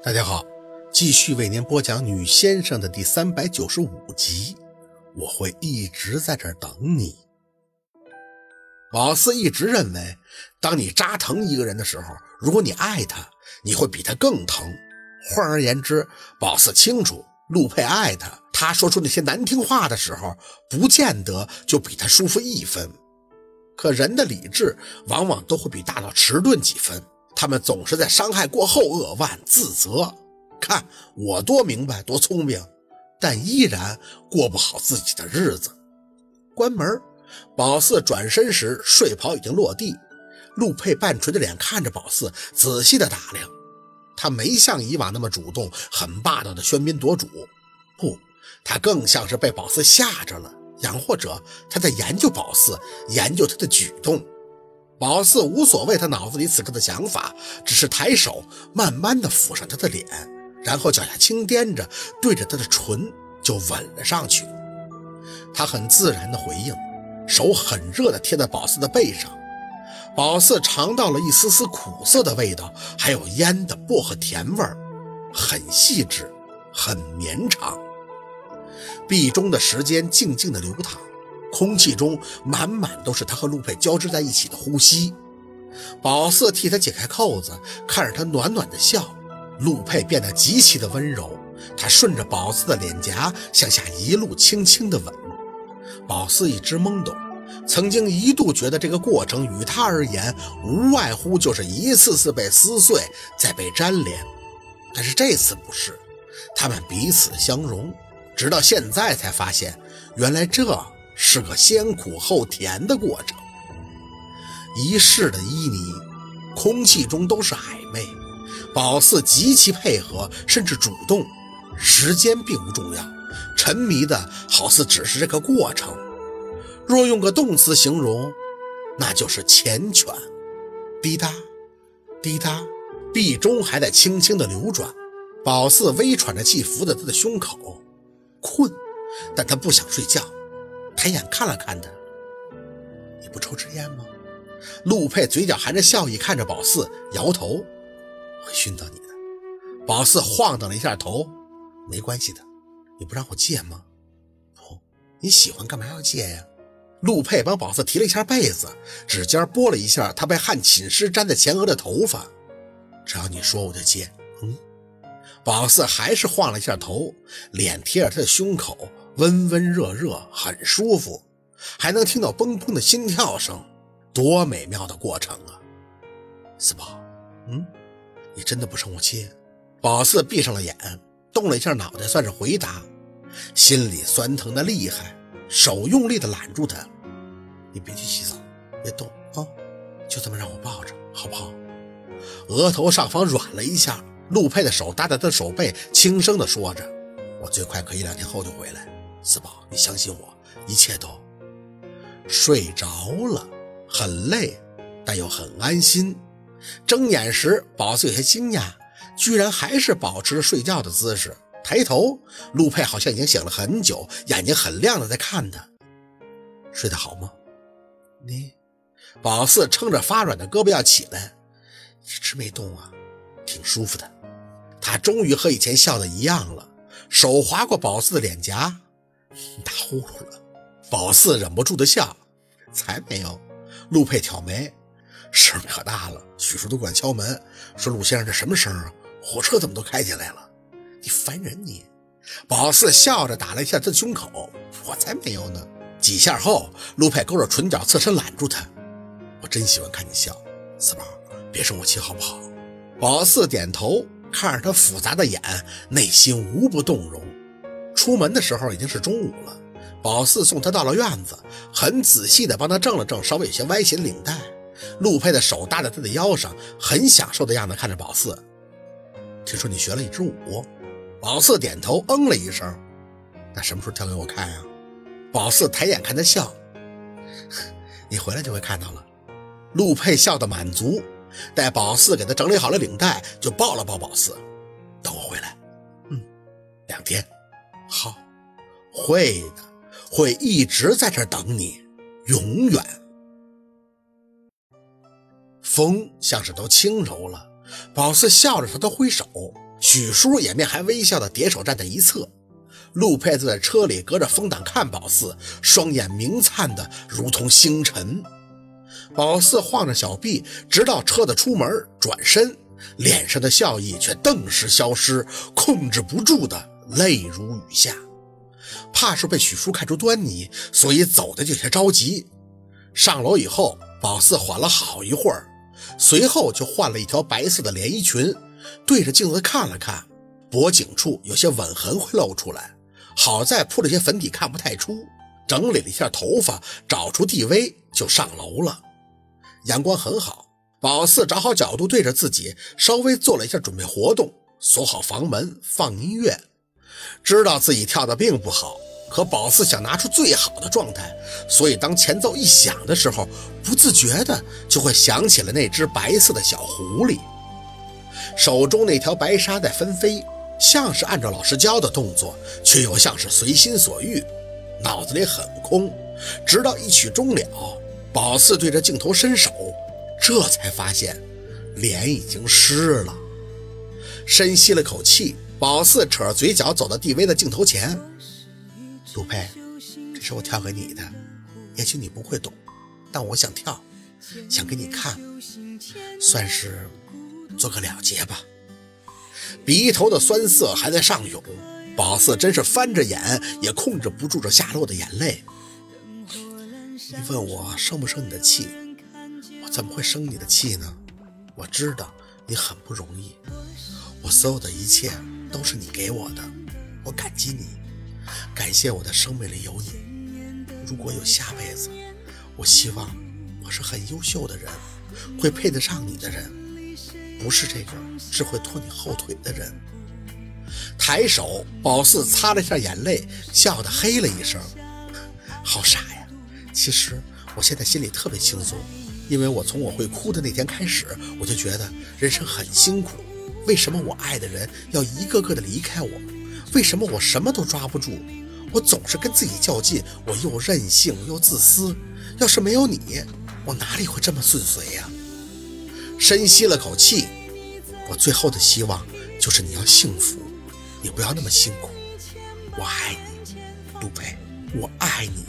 大家好，继续为您播讲《女先生》的第三百九十五集。我会一直在这儿等你。宝四一直认为，当你扎疼一个人的时候，如果你爱他，你会比他更疼。换而言之，宝四清楚，陆佩爱他，他说出那些难听话的时候，不见得就比他舒服一分。可人的理智往往都会比大脑迟钝几分。他们总是在伤害过后扼腕自责，看我多明白多聪明，但依然过不好自己的日子。关门，宝四转身时，睡袍已经落地。陆佩半垂着脸看着宝四，仔细的打量。他没像以往那么主动、很霸道的喧宾夺主，不，他更像是被宝四吓着了，养或者他在研究宝四，研究他的举动。宝四无所谓，他脑子里此刻的想法，只是抬手慢慢的抚上他的脸，然后脚下轻掂着，对着他的唇就吻了上去。他很自然的回应，手很热的贴在宝四的背上。宝四尝到了一丝丝苦涩的味道，还有烟的薄荷甜味儿，很细致，很绵长。壁中的时间静静的流淌。空气中满满都是他和陆佩交织在一起的呼吸。宝四替他解开扣子，看着他暖暖的笑。陆佩变得极其的温柔，他顺着宝四的脸颊向下一路轻轻的吻。宝四一直懵懂，曾经一度觉得这个过程与他而言无外乎就是一次次被撕碎，再被粘连。但是这次不是，他们彼此相融，直到现在才发现，原来这。是个先苦后甜的过程，一世的旖旎，空气中都是暧昧。宝四极其配合，甚至主动。时间并不重要，沉迷的好似只是这个过程。若用个动词形容，那就是缱绻。滴答，滴答，壁钟还在轻轻的流转。宝四微喘着气，扶着他的胸口，困，但他不想睡觉。抬眼看了看他，你不抽支烟吗？陆佩嘴角含着笑意看着宝四，摇头，会熏到你的。宝四晃荡了一下头，没关系的，你不让我戒吗？不，你喜欢干嘛要戒呀？陆佩帮宝四提了一下被子，指尖拨了一下他被汗浸湿粘在前额的头发，只要你说我就戒。嗯，宝四还是晃了一下头，脸贴着他的胸口。温温热热，很舒服，还能听到砰砰的心跳声，多美妙的过程啊！四宝，嗯，你真的不生我气？宝四闭上了眼，动了一下脑袋，算是回答，心里酸疼的厉害，手用力的揽住他。你别去洗澡，别动啊，就这么让我抱着，好不好？额头上方软了一下，陆佩的手搭在他的手背，轻声的说着：“我最快可以两天后就回来。”四宝，你相信我，一切都睡着了，很累，但又很安心。睁眼时，宝四有些惊讶，居然还是保持着睡觉的姿势。抬头，陆佩好像已经醒了很久，眼睛很亮的在看他。睡得好吗？你，宝四撑着发软的胳膊要起来，一直没动啊，挺舒服的。他终于和以前笑的一样了，手划过宝四的脸颊。打呼噜了，宝四忍不住的笑，才没有。陆佩挑眉，声可大了，许叔都管敲门，说陆先生这什么声啊？火车怎么都开起来了？你烦人你！宝四笑着打了一下他胸口，我才没有呢。几下后，陆佩勾着唇角，侧身揽住他，我真喜欢看你笑，四宝，别生我气好不好？宝四点头，看着他复杂的眼，内心无不动容。出门的时候已经是中午了，宝四送他到了院子，很仔细地帮他正了正稍微有些歪斜的领带。陆佩的手搭在他的腰上，很享受的样子看着宝四。听说你学了一支舞，宝四点头嗯了一声。那什么时候跳给我看呀？宝四抬眼看他笑，你回来就会看到了。陆佩笑得满足，待宝四给他整理好了领带，就抱了抱宝四，等我回来。嗯，两天。好，会的，会一直在这等你，永远。风像是都轻柔了，宝四笑着朝他挥手，许叔也面含微笑的叠手站在一侧。陆佩子在车里隔着风挡看宝四，双眼明灿的如同星辰。宝四晃着小臂，直到车子出门转身，脸上的笑意却顿时消失，控制不住的泪如雨下。怕是被许叔看出端倪，所以走的有些着急。上楼以后，宝四缓了好一会儿，随后就换了一条白色的连衣裙，对着镜子看了看，脖颈处有些吻痕会露出来。好在铺了些粉底，看不太出。整理了一下头发，找出地位就上楼了。阳光很好，宝四找好角度，对着自己稍微做了一下准备活动，锁好房门，放音乐。知道自己跳的并不好，可宝四想拿出最好的状态，所以当前奏一响的时候，不自觉的就会想起了那只白色的小狐狸，手中那条白纱在纷飞。像是按照老师教的动作，却又像是随心所欲，脑子里很空。直到一曲终了，宝四对着镜头伸手，这才发现脸已经湿了。深吸了口气，宝四扯着嘴角走到地威的镜头前：“杜佩，这是我跳给你的，也许你不会懂，但我想跳，想给你看，算是做个了结吧。”鼻头的酸涩还在上涌，宝四真是翻着眼也控制不住这下落的眼泪。你问我生不生你的气，我怎么会生你的气呢？我知道你很不容易，我所有的一切都是你给我的，我感激你，感谢我的生命里有你。如果有下辈子，我希望我是很优秀的人，会配得上你的人。不是这个只会拖你后腿的人。抬手，宝四擦了一下眼泪，笑得嘿了一声：“好傻呀！其实我现在心里特别轻松，因为我从我会哭的那天开始，我就觉得人生很辛苦。为什么我爱的人要一个个的离开我？为什么我什么都抓不住？我总是跟自己较劲，我又任性又自私。要是没有你，我哪里会这么顺遂呀？”深吸了口气，我最后的希望就是你要幸福，你不要那么辛苦。我爱你，杜佩，我爱你。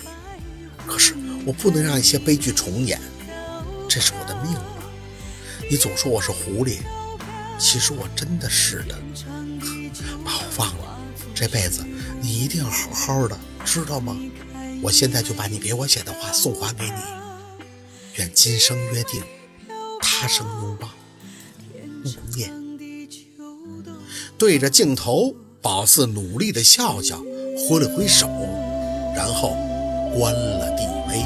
可是我不能让一些悲剧重演，这是我的命啊！你总说我是狐狸，其实我真的是的。把我忘了，这辈子你一定要好好的，知道吗？我现在就把你给我写的话送还给你，愿今生约定。他生拥抱，勿念。对着镜头，宝四努力的笑笑，挥了挥手，然后关了地杯。